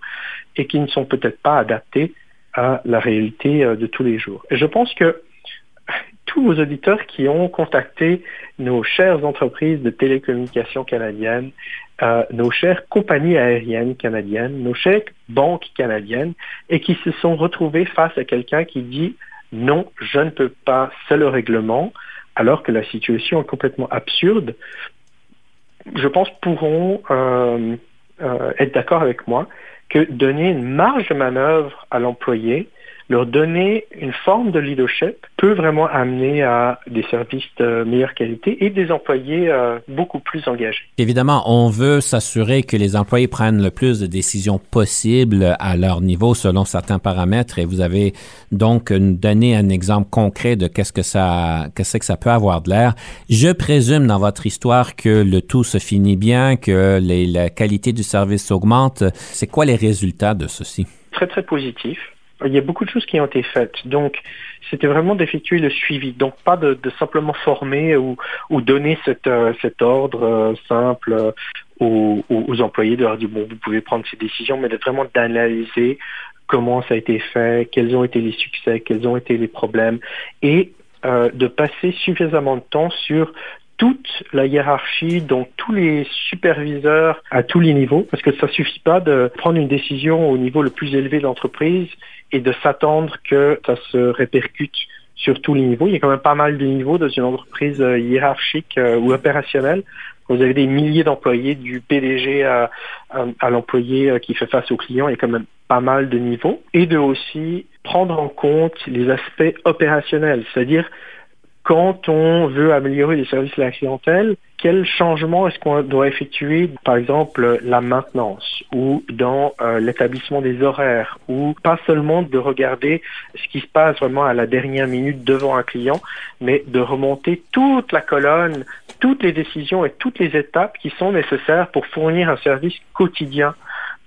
et qui ne sont peut-être pas adaptés à la réalité de tous les jours. Et je pense que tous vos auditeurs qui ont contacté nos chères entreprises de télécommunications canadiennes, nos chères compagnies aériennes canadiennes, nos chères banques canadiennes, et qui se sont retrouvés face à quelqu'un qui dit non, je ne peux pas, c'est le règlement, alors que la situation est complètement absurde, je pense pourront euh, euh, être d'accord avec moi que donner une marge de manœuvre à l'employé leur donner une forme de leadership peut vraiment amener à des services de meilleure qualité et des employés euh, beaucoup plus engagés. Évidemment, on veut s'assurer que les employés prennent le plus de décisions possibles à leur niveau selon certains paramètres et vous avez donc donné un exemple concret de qu'est-ce que ça, qu'est-ce que ça peut avoir de l'air. Je présume dans votre histoire que le tout se finit bien, que la qualité du service augmente. C'est quoi les résultats de ceci? Très, très positif il y a beaucoup de choses qui ont été faites. Donc, c'était vraiment d'effectuer le suivi. Donc, pas de, simplement former ou, donner euh, cet ordre euh, simple euh, aux, employés de leur dire, bon, vous pouvez prendre ces décisions, mais de vraiment d'analyser comment ça a été fait, quels ont été les succès, quels ont été les problèmes, et de passer suffisamment de temps sur toute la hiérarchie, donc tous les superviseurs à tous les niveaux, parce que ça suffit pas de prendre une décision au niveau le plus élevé de l'entreprise et de s'attendre que ça se répercute sur tous les niveaux. Il y a quand même pas mal de niveaux dans une entreprise euh, hiérarchique euh, ou opérationnelle. Vous avez des milliers d'employés, du PDG à, l'employé euh, qui fait face aux clients, il y a quand même pas mal de niveaux. Et de aussi prendre en compte les aspects opérationnels, c'est-à-dire quand on veut améliorer les services à la clientèle, quel changement est-ce qu'on doit effectuer, par exemple la maintenance ou dans euh, l'établissement des horaires, ou pas seulement de regarder ce qui se passe vraiment à la dernière minute devant un client, mais de remonter toute la colonne, toutes les décisions et toutes les étapes qui sont nécessaires pour fournir un service quotidien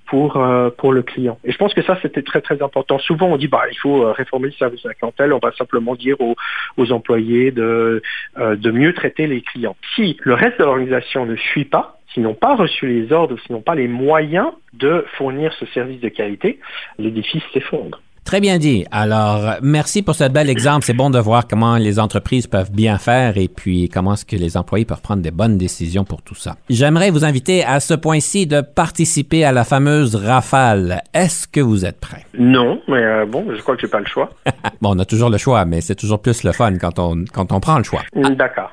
pour euh, pour le client. Et je pense que ça c'était très très important. Souvent on dit bah il faut euh, réformer le service à la clientèle, on va simplement dire aux, aux employés de euh, de mieux traiter les clients. Si le reste de l'organisation ne suit pas, s'ils n'ont pas reçu les ordres, s'ils n'ont pas les moyens de fournir ce service de qualité, l'édifice s'effondre. Très bien dit. Alors, merci pour ce bel exemple. C'est bon de voir comment les entreprises peuvent bien faire et puis comment est-ce que les employés peuvent prendre des bonnes décisions pour tout ça. J'aimerais vous inviter à ce point-ci de participer à la fameuse rafale. Est-ce que vous êtes prêt? Non, mais euh, bon, je crois que j'ai pas le choix. bon, on a toujours le choix, mais c'est toujours plus le fun quand on, quand on prend le choix. D'accord.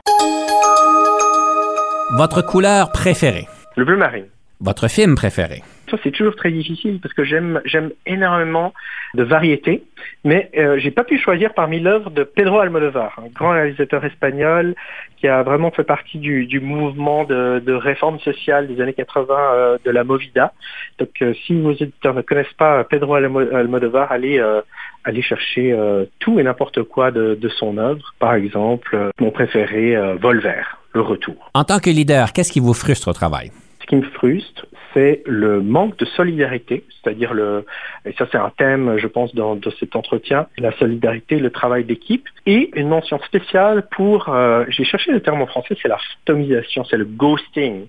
Votre couleur préférée? Le bleu marine. Votre film préféré? Ça, c'est toujours très difficile parce que j'aime j'aime énormément de variété, mais euh, j'ai pas pu choisir parmi l'œuvre de Pedro Almodovar, un grand réalisateur espagnol qui a vraiment fait partie du, du mouvement de, de, réforme sociale des années 80 euh, de la Movida. Donc, euh, si vos éditeurs ne connaissent pas Pedro Almodovar, allez euh, allez chercher euh, tout et n'importe quoi de, de, son œuvre. Par exemple, mon préféré, Volver, Le Retour. En tant que leader, qu'est-ce qui vous frustre au travail? Me frustre, c'est le manque de solidarité, c'est-à-dire le, et ça c'est un thème, je pense, dans, cet entretien, la solidarité, le travail d'équipe, et une mention spéciale pour, euh, j'ai cherché le terme en français, c'est la fantomisation, c'est le ghosting.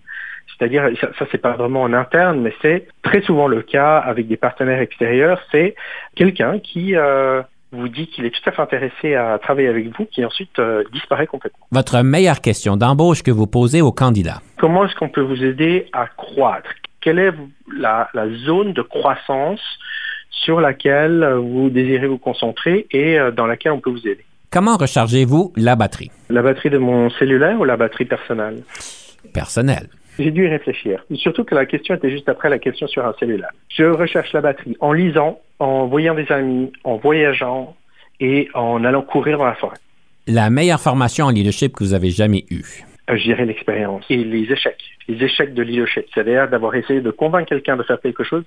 C'est-à-dire, ça, ça c'est pas vraiment en interne, mais c'est très souvent le cas avec des partenaires extérieurs, c'est quelqu'un qui euh, vous dit qu'il est tout à fait intéressé à travailler avec vous, qui ensuite euh, disparaît complètement. Votre meilleure question d'embauche que vous posez aux candidats. Comment est-ce qu'on peut vous aider à croître? Quelle est la, la, zone de croissance sur laquelle vous désirez vous concentrer et euh, dans laquelle on peut vous aider? Comment rechargez-vous la batterie? La batterie de mon cellulaire ou la batterie personnelle? Personnelle. J'ai dû y réfléchir. Surtout que la question était juste après la question sur un cellulaire. Je recherche la batterie en lisant, en voyant des amis, en voyageant et en allant courir dans la forêt. La meilleure formation en leadership que vous avez jamais eue? Euh, je dirais l'expérience et les échecs. Les échecs de leadership. C'est-à-dire d'avoir essayé de convaincre quelqu'un de faire quelque chose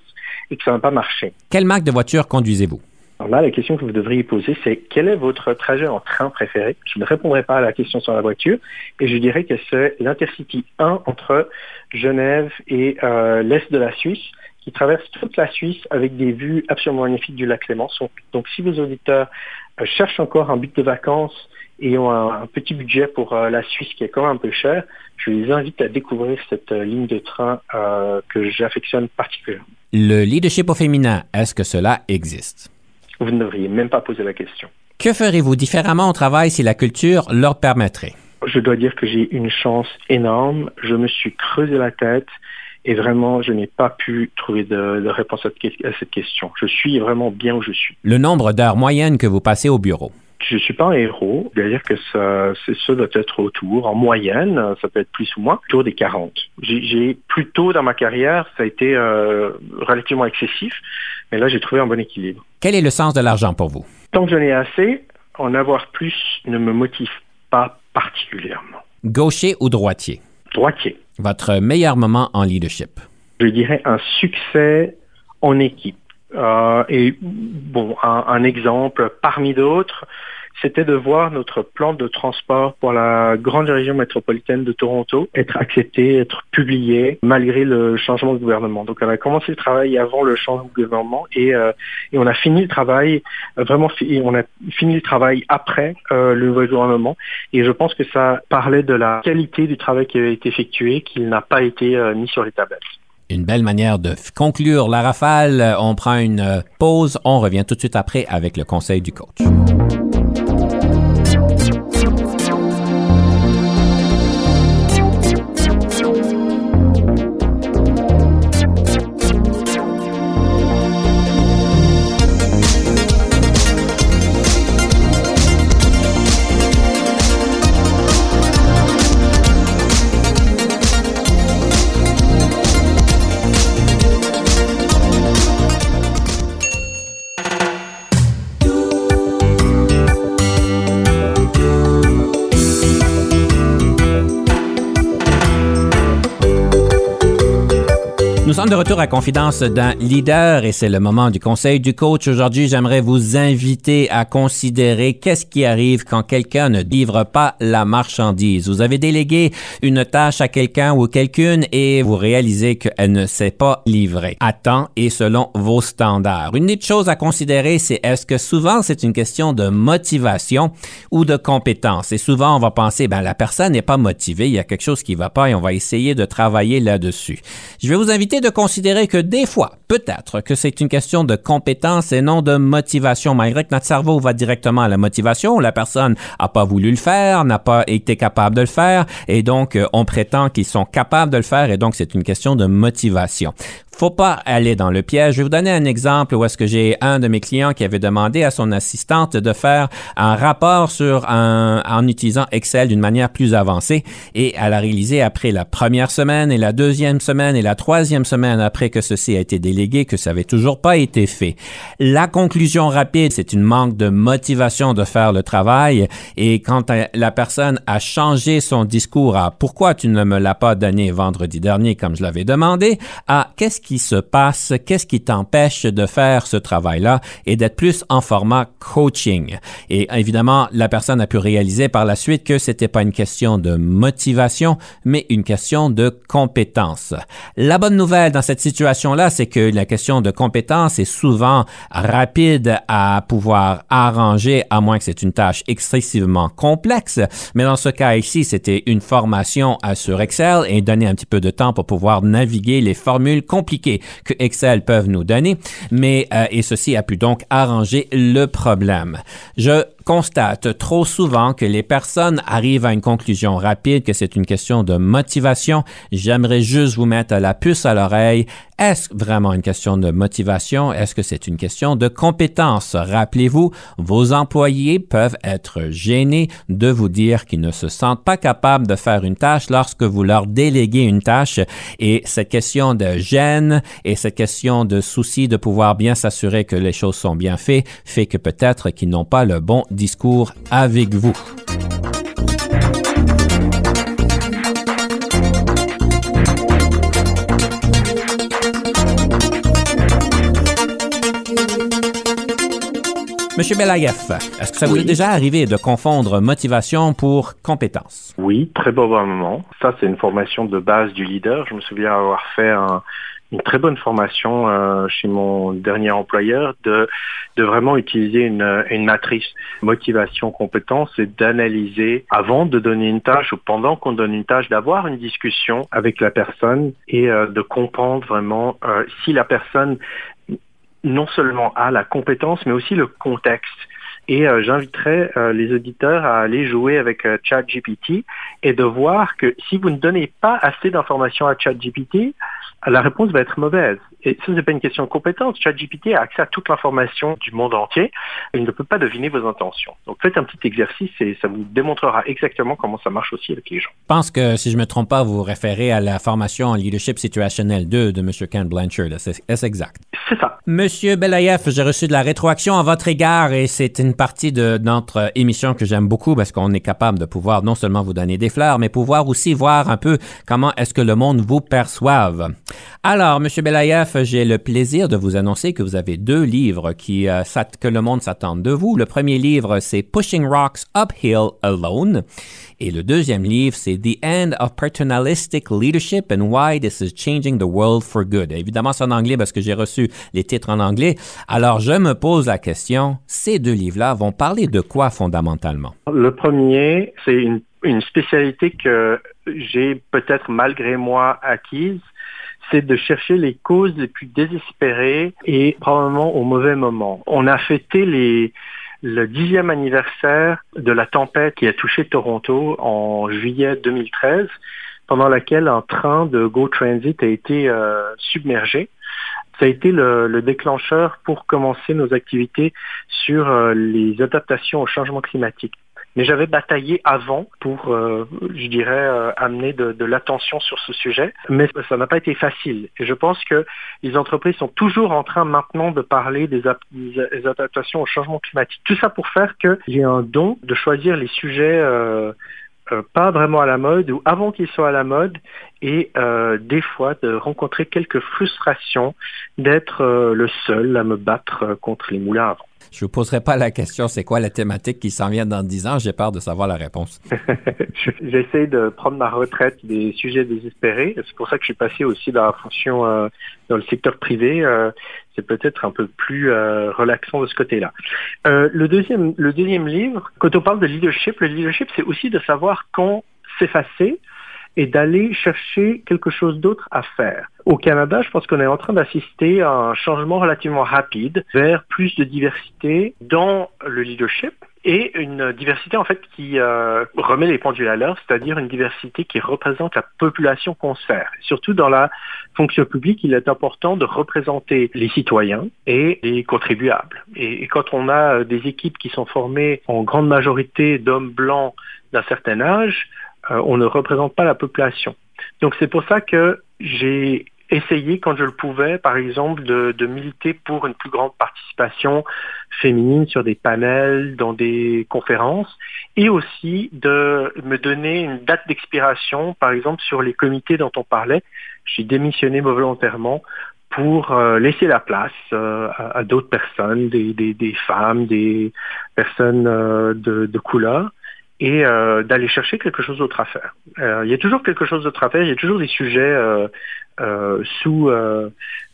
et que ça n'a pas marché. Quelle marque de voiture conduisez-vous? Alors là, la question que vous devriez poser, c'est quel est votre trajet en train préféré? Je ne répondrai pas à la question sur la voiture et je dirais que c'est l'Intercity 1 entre Genève et euh, l'est de la Suisse qui traverse toute la Suisse avec des vues absolument magnifiques du lac Clémence. Donc si vos auditeurs euh, cherchent encore un but de vacances et ont un, petit budget pour euh, la Suisse qui est quand même un peu cher, je les invite à découvrir cette ligne de train que j'affectionne particulièrement. Le leadership au féminin, est-ce que cela existe? Vous ne devriez même pas poser la question. Que ferez-vous différemment au travail si la culture leur permettrait? Je dois dire que j'ai une chance énorme. Je me suis creusé la tête et vraiment, je n'ai pas pu trouver de, de réponse à, à cette question. Je suis vraiment bien où je suis. Le nombre d'heures moyennes que vous passez au bureau? Je ne suis pas un héros, c'est-à-dire que ça, doit être autour, en moyenne, ça peut être plus ou moins, autour des 40. J'ai, j'ai plus tôt dans ma carrière, ça a été euh, relativement excessif, mais là j'ai trouvé un bon équilibre. Quel est le sens de l'argent pour vous? Tant que j'en ai assez, en avoir plus ne me motive pas particulièrement. Gaucher ou droitier? Droitier. Votre meilleur moment en leadership? Je dirais un succès en équipe. Euh, et bon, un, un exemple parmi d'autres, c'était de voir notre plan de transport pour la grande région métropolitaine de Toronto être accepté, être publié malgré le changement de gouvernement. Donc on a commencé le travail avant le changement de gouvernement et, euh, et on a fini le travail euh, vraiment on a fini le travail après euh, le nouveau gouvernement et je pense que ça parlait de la qualité du travail qui avait été effectué qu'il n'a pas été euh, mis sur les tablettes. Une belle manière de conclure la rafale. On prend une pause. On revient tout de suite après avec le conseil du coach. Sommes de retour à Confidence d'un leader et c'est le moment du conseil du coach. Aujourd'hui, j'aimerais vous inviter à considérer qu'est-ce qui arrive quand quelqu'un ne livre pas la marchandise. Vous avez délégué une tâche à quelqu'un ou quelqu'une et vous réalisez qu'elle ne s'est pas livrée à temps et selon vos standards. Une autre chose à considérer, c'est est-ce que souvent c'est une question de motivation ou de compétence? Et souvent, on va penser, ben la personne n'est pas motivée, il y a quelque chose qui va pas et on va essayer de travailler là-dessus. Je vais vous inviter c'est considérer que des fois, peut-être que c'est une question de compétence et non de motivation. Malgré que notre cerveau va directement à la motivation, la personne n'a pas voulu le faire, n'a pas été capable de le faire, et donc euh, on prétend qu'ils sont capables de le faire, et donc c'est une question de motivation faut pas aller dans le piège. Je vais vous donner un exemple où est-ce que j'ai un de mes clients qui avait demandé à son assistante de faire un rapport sur un, en utilisant Excel d'une manière plus avancée et elle a réalisé après la première semaine et la deuxième semaine et la troisième semaine après que ceci a été délégué que ça avait toujours pas été fait. La conclusion rapide, c'est une manque de motivation de faire le travail et quand la personne a changé son discours à pourquoi tu ne me l'as pas donné vendredi dernier comme je l'avais demandé? à qu'est-ce qui se passe, qu'est-ce qui t'empêche de faire ce travail-là et d'être plus en format coaching? Et évidemment, la personne a pu réaliser par la suite que c'était pas une question de motivation, mais une question de compétence. La bonne nouvelle dans cette situation-là, c'est que la question de compétence est souvent rapide à pouvoir arranger, à moins que c'est une tâche excessivement complexe. Mais dans ce cas ici, c'était une formation sur Excel et donner un petit peu de temps pour pouvoir naviguer les formules compliquées que Excel peuvent nous donner, mais euh, et ceci a pu donc arranger le problème. Je constate trop souvent que les personnes arrivent à une conclusion rapide que c'est une question de motivation. J'aimerais juste vous mettre la puce à l'oreille. Est-ce vraiment une question de motivation? Est-ce que c'est une question de compétence? Rappelez-vous, vos employés peuvent être gênés de vous dire qu'ils ne se sentent pas capables de faire une tâche lorsque vous leur déléguez une tâche. Et cette question de gêne et cette question de souci de pouvoir bien s'assurer que les choses sont bien faites fait que peut-être qu'ils n'ont pas le bon discours avec vous. Monsieur Belaïef, est-ce que ça vous est déjà arrivé de confondre motivation pour compétence? Oui, très probablement. Ça, c'est une formation de base du leader. Je me souviens avoir fait un, une très bonne formation euh, chez mon dernier employeur de, de vraiment utiliser une, une matrice motivation compétence et d'analyser avant de donner une tâche ou pendant qu'on donne une tâche d'avoir une discussion avec la personne et euh, de comprendre vraiment euh, si la personne non seulement a la compétence mais aussi le contexte. Et euh, j'inviterai les auditeurs à aller jouer avec ChatGPT et de voir que si vous ne donnez pas assez d'informations à ChatGPT, la réponse va être mauvaise. Et ce n'est pas une question de compétence. ChatGPT a accès à toute l'information du monde entier. Et il ne peut pas deviner vos intentions. Donc faites un petit exercice et ça vous démontrera exactement comment ça marche aussi avec les gens. Je pense que, si je ne me trompe pas, vous vous référez à la formation en leadership situationnel 2 de M. Ken Blanchard. Est-ce exact? C'est ça. Monsieur Belaïef, j'ai reçu de la rétroaction à votre égard et c'est une partie de notre émission que j'aime beaucoup parce qu'on est capable de pouvoir non seulement vous donner des fleurs, mais pouvoir aussi voir un peu comment est-ce que le monde vous perçoive. Alors, Monsieur Belaïef, j'ai le plaisir de vous annoncer que vous avez deux livres qui, euh, que le monde s'attend de vous. Le premier livre, c'est Pushing Rocks Uphill Alone. Et le deuxième livre, c'est The End of Paternalistic Leadership and Why This is Changing the World for Good. Évidemment, c'est en anglais parce que j'ai reçu les titres en anglais. Alors, je me pose la question, ces deux livres-là vont parler de quoi fondamentalement? Le premier, c'est une spécialité que j'ai peut-être malgré moi acquise c'est de chercher les causes les plus désespérées et probablement au mauvais moment. On a fêté le dixième anniversaire de la tempête qui a touché Toronto en juillet 2013, pendant laquelle un train de Go Transit a été euh, submergé. Ça a été le, le, déclencheur pour commencer nos activités sur euh, les adaptations au changement climatique. Mais j'avais bataillé avant pour, euh, je dirais, euh, amener de, l'attention sur ce sujet. Mais ça n'a pas été facile. Et je pense que les entreprises sont toujours en train maintenant de parler des, adaptations au changement climatique. Tout ça pour faire qu'il y ait un don de choisir les sujets euh, pas vraiment à la mode ou avant qu'ils soient à la mode et euh, des fois de rencontrer quelques frustrations d'être euh, le seul à me battre contre les moulins avant. Je vous poserai pas la question, c'est quoi la thématique qui s'en vient dans 10 ans? J'ai peur de savoir la réponse. J'essaie de prendre ma retraite des sujets désespérés. C'est pour ça que je suis passé aussi dans la fonction euh, dans le secteur privé. Euh, c'est peut-être un peu plus euh, relaxant de ce côté-là. Euh, le deuxième, le deuxième livre, quand on parle de leadership, le leadership, c'est aussi de savoir quand s'effacer et d'aller chercher quelque chose d'autre à faire. Au Canada, je pense qu'on est en train d'assister à un changement relativement rapide vers plus de diversité dans le leadership et une diversité en fait qui euh, remet les pendules à l'heure, c'est-à-dire une diversité qui représente la population qu'on sert. Surtout dans la fonction publique, il est important de représenter les citoyens et les contribuables. Et, quand on a des équipes qui sont formées en grande majorité d'hommes blancs d'un certain âge, euh, on ne représente pas la population. Donc c'est pour ça que j'ai essayer, quand je le pouvais, par exemple, de, militer pour une plus grande participation féminine sur des panels, dans des conférences, et aussi de me donner une date d'expiration, par exemple, sur les comités dont on parlait. J'ai démissionné volontairement pour euh, laisser la place euh, à, d'autres personnes, des, femmes, des personnes euh, de, de couleur et euh, d'aller chercher quelque chose d'autre à faire. Euh, il y a toujours quelque chose d'autre à faire, il y a toujours des sujets euh, euh sous euh,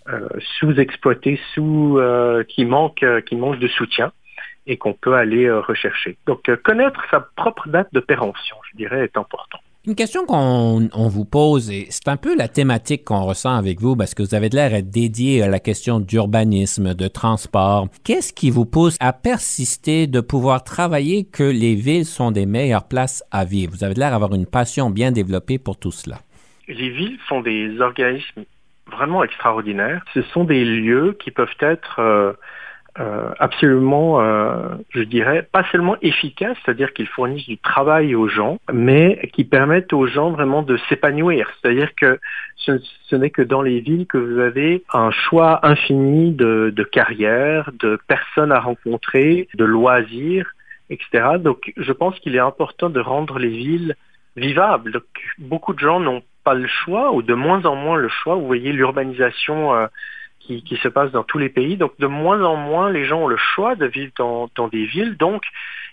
euh, sous-exploités, sous, qui manquent qui manquent de soutien et qu'on peut aller rechercher. Donc connaître sa propre date de péremption, je dirais, est important. Une question qu'on vous pose, et c'est un peu la thématique qu'on ressent avec vous, parce que vous avez l'air d'être dédié à la question d'urbanisme, de transport. Qu'est-ce qui vous pousse à persister de pouvoir travailler que les villes sont des meilleures places à vivre? Vous avez l'air d'avoir une passion bien développée pour tout cela. Les villes sont des organismes vraiment extraordinaires. Ce sont des lieux qui peuvent être... Euh, euh, absolument, euh, je dirais, pas seulement efficaces, c'est-à-dire qu'ils fournissent du travail aux gens, mais qui permettent aux gens vraiment de s'épanouir. C'est-à-dire que ce, n'est que dans les villes que vous avez un choix infini de, de carrières, de personnes à rencontrer, de loisirs, etc. Donc, je pense qu'il est important de rendre les villes vivables. Donc, beaucoup de gens n'ont pas le choix, ou de moins en moins le choix. Vous voyez l'urbanisation. Euh, qui, se passe dans tous les pays. Donc de moins en moins, les gens ont le choix de vivre dans, des villes. Donc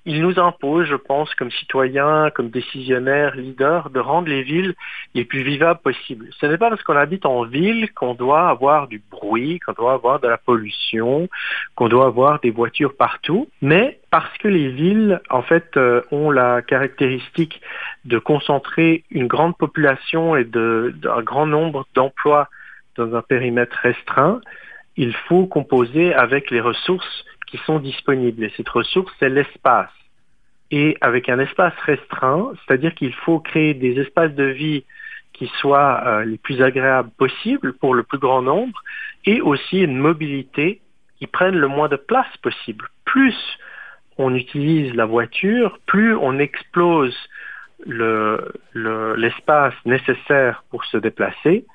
ils nous imposent, je pense, comme citoyens, comme décisionnaires, leaders, de rendre les villes les plus vivables possibles. Ce n'est pas parce qu'on habite en ville qu'on doit avoir du bruit, qu'on doit avoir de la pollution, qu'on doit avoir des voitures partout, mais parce que les villes, en fait, euh, ont la caractéristique de concentrer une grande population et d'un grand nombre d'emplois dans un périmètre restreint, il faut composer avec les ressources qui sont disponibles. Et cette ressource, c'est l'espace. Et avec un espace restreint, c'est-à-dire qu'il faut créer des espaces de vie qui soient euh, les plus agréables possibles pour le plus grand nombre et aussi une mobilité qui prenne le moins de place possible. Plus on utilise la voiture, plus on explose l'espace le, nécessaire pour se déplacer,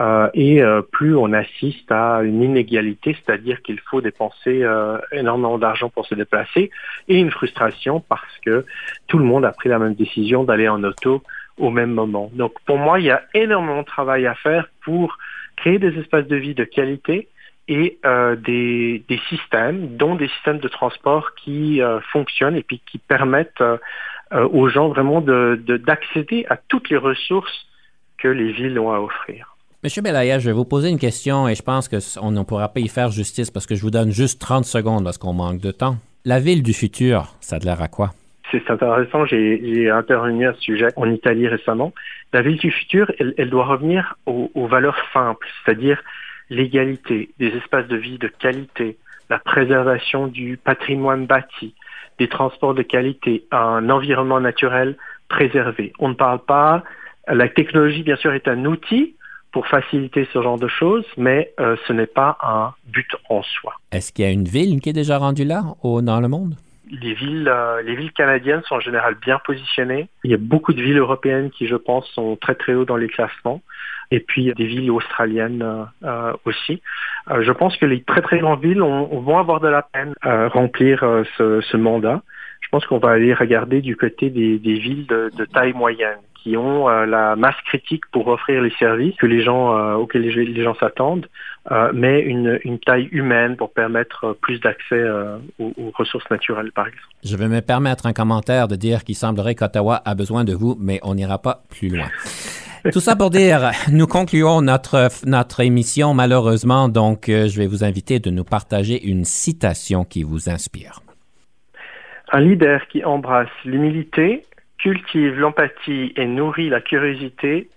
euh, et euh, plus on assiste à une inégalité, c'est-à-dire qu'il faut dépenser euh, énormément d'argent pour se déplacer, et une frustration parce que tout le monde a pris la même décision d'aller en auto au même moment. Donc pour moi, il y a énormément de travail à faire pour créer des espaces de vie de qualité et des, des, systèmes, dont des systèmes de transport qui fonctionnent et puis qui permettent aux gens vraiment d'accéder de, à toutes les ressources que les villes ont à offrir. Monsieur Belaya, je vais vous poser une question et je pense qu'on ne pourra pas y faire justice parce que je vous donne juste 30 secondes parce qu'on manque de temps. La ville du futur, ça a l'air à quoi? C'est intéressant, j'ai intervenu à ce sujet en Italie récemment. La ville du futur, elle, doit revenir aux valeurs simples, c'est-à-dire l'égalité, des espaces de vie de qualité, la préservation du patrimoine bâti, des transports de qualité, un environnement naturel préservé. On ne parle pas, la technologie bien sûr est un outil, pour faciliter ce genre de choses, mais euh, ce n'est pas un but en soi. Est-ce qu'il y a une ville qui est déjà rendue là au, dans le monde? Les villes, euh, les villes canadiennes sont en général bien positionnées. Il y a beaucoup de villes européennes qui, je pense, sont très très haut dans les classements. Et puis des villes australiennes euh, aussi. je pense que les très très grandes villes vont avoir de la peine à remplir ce, ce, mandat. Je pense qu'on va aller regarder du côté des, des villes de, de taille moyenne qui ont euh, la masse critique pour offrir les services que les gens euh, auxquels les, gens s'attendent, euh, mais une, une, taille humaine pour permettre plus d'accès aux, aux, ressources naturelles, par exemple. Je vais me permettre un commentaire de dire qu'il semblerait qu'Ottawa a besoin de vous, mais on n'ira pas plus loin. Tout ça pour dire, nous concluons notre, notre émission malheureusement, donc je vais vous inviter de nous partager une citation qui vous inspire. Un leader qui embrasse l'humilité, cultive l'empathie et nourrit la curiosité,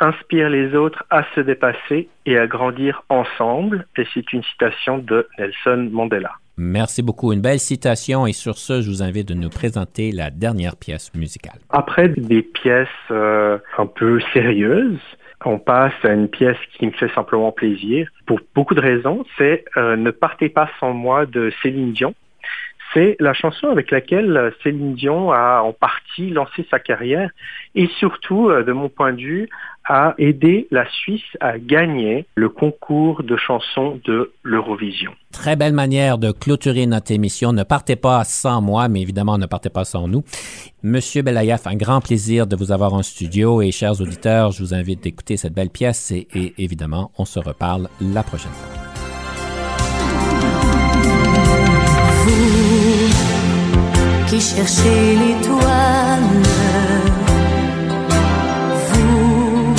inspire les autres à se dépasser et à grandir ensemble. Et c'est une citation de Nelson Mandela. Merci beaucoup. Une belle citation et sur ce, je vous invite de nous présenter la dernière pièce musicale. Après des pièces euh, un peu sérieuses, on passe à une pièce qui me fait simplement plaisir pour beaucoup de raisons. C'est euh, Ne partez pas sans moi de Céline Dion. C'est la chanson avec laquelle Céline Dion a en partie lancé sa carrière et surtout, euh, de mon point de vue, a aidé la Suisse à gagner le concours de chansons de l'Eurovision. Très belle manière de clôturer notre émission. Ne partez pas sans moi, mais évidemment, ne partez pas sans nous. Monsieur Belayaf, un grand plaisir de vous avoir en studio et chers auditeurs, je vous invite d'écouter cette belle pièce et évidemment, on se reparle la prochaine fois. Qui cherchez l'étoile, vous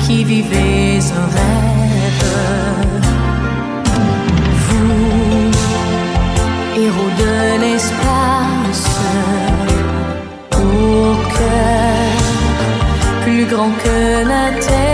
qui vivez un rêve, vous, héros de l'espace, au cœur plus grand que la terre.